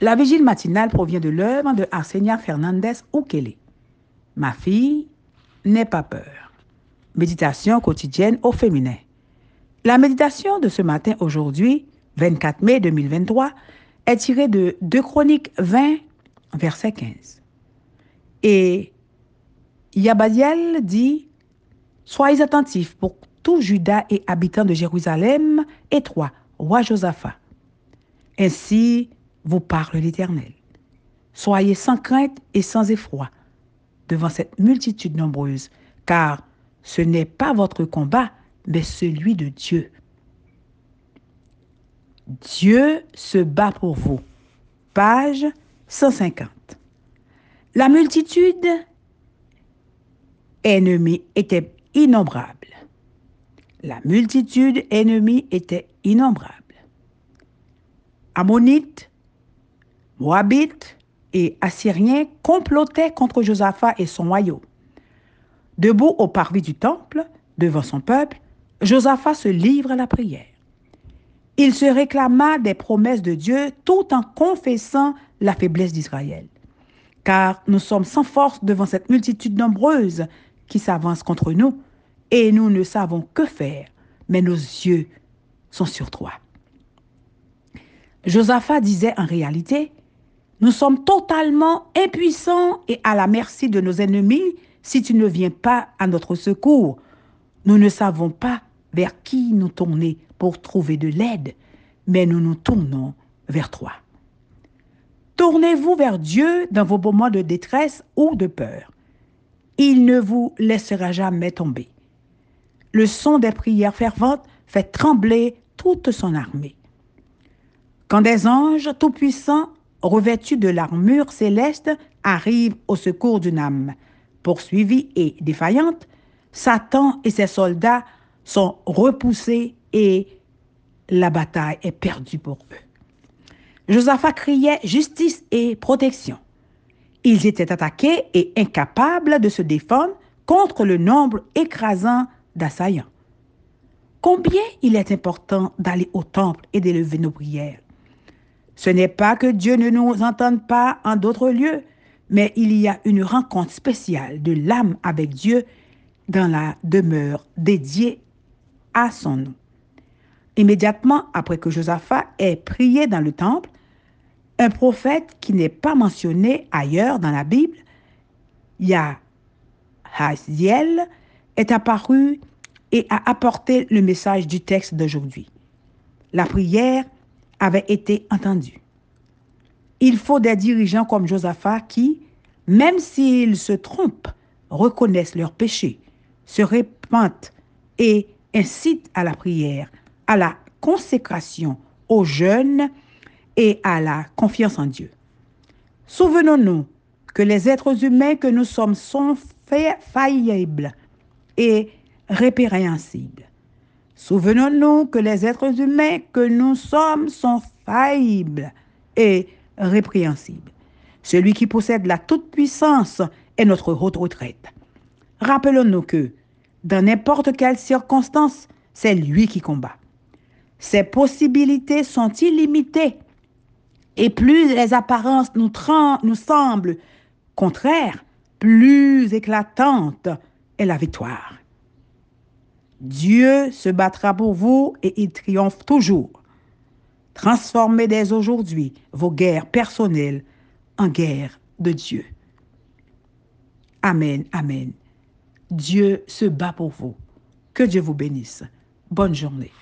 La vigile matinale provient de l'œuvre de Arsenia Fernandez Ukele. Ma fille, n'aie pas peur. Méditation quotidienne au féminin. La méditation de ce matin aujourd'hui, 24 mai 2023, est tirée de 2 Chroniques 20, verset 15. Et Yabadiel dit Soyez attentifs pour tout Judas et habitants de Jérusalem, et toi, roi Josaphat. Ainsi vous parle l'Éternel. Soyez sans crainte et sans effroi devant cette multitude nombreuse, car ce n'est pas votre combat, mais celui de Dieu. Dieu se bat pour vous. Page 150. La multitude ennemie était innombrable. La multitude ennemie était innombrable. Ammonites, Moabites et Assyriens complotaient contre Josaphat et son royaume. Debout au parvis du temple, devant son peuple, Josaphat se livre à la prière. Il se réclama des promesses de Dieu tout en confessant la faiblesse d'Israël. Car nous sommes sans force devant cette multitude nombreuse qui s'avance contre nous, et nous ne savons que faire, mais nos yeux sont sur toi. Josaphat disait en réalité, nous sommes totalement impuissants et à la merci de nos ennemis si tu ne viens pas à notre secours. Nous ne savons pas vers qui nous tourner pour trouver de l'aide, mais nous nous tournons vers toi. Tournez-vous vers Dieu dans vos moments de détresse ou de peur. Il ne vous laissera jamais tomber. Le son des prières ferventes fait trembler toute son armée. Quand des anges tout-puissants revêtus de l'armure céleste, arrive au secours d'une âme poursuivie et défaillante, Satan et ses soldats sont repoussés et la bataille est perdue pour eux. Josaphat criait justice et protection. Ils étaient attaqués et incapables de se défendre contre le nombre écrasant d'assaillants. Combien il est important d'aller au temple et d'élever nos prières? Ce n'est pas que Dieu ne nous entende pas en d'autres lieux, mais il y a une rencontre spéciale de l'âme avec Dieu dans la demeure dédiée à son nom. Immédiatement après que Josaphat ait prié dans le temple, un prophète qui n'est pas mentionné ailleurs dans la Bible, Yahaziel, est apparu et a apporté le message du texte d'aujourd'hui. La prière avait été entendu. Il faut des dirigeants comme Josaphat qui, même s'ils se trompent, reconnaissent leurs péchés, se répandent et incitent à la prière, à la consécration, au jeûne et à la confiance en Dieu. Souvenons-nous que les êtres humains que nous sommes sont faillibles et répréhensibles. Souvenons-nous que les êtres humains que nous sommes sont faillibles et répréhensibles. Celui qui possède la toute-puissance est notre haute retraite. Rappelons-nous que, dans n'importe quelle circonstance, c'est lui qui combat. Ses possibilités sont illimitées. Et plus les apparences nous, nous semblent contraires, plus éclatante est la victoire. Dieu se battra pour vous et il triomphe toujours. Transformez dès aujourd'hui vos guerres personnelles en guerres de Dieu. Amen, amen. Dieu se bat pour vous. Que Dieu vous bénisse. Bonne journée.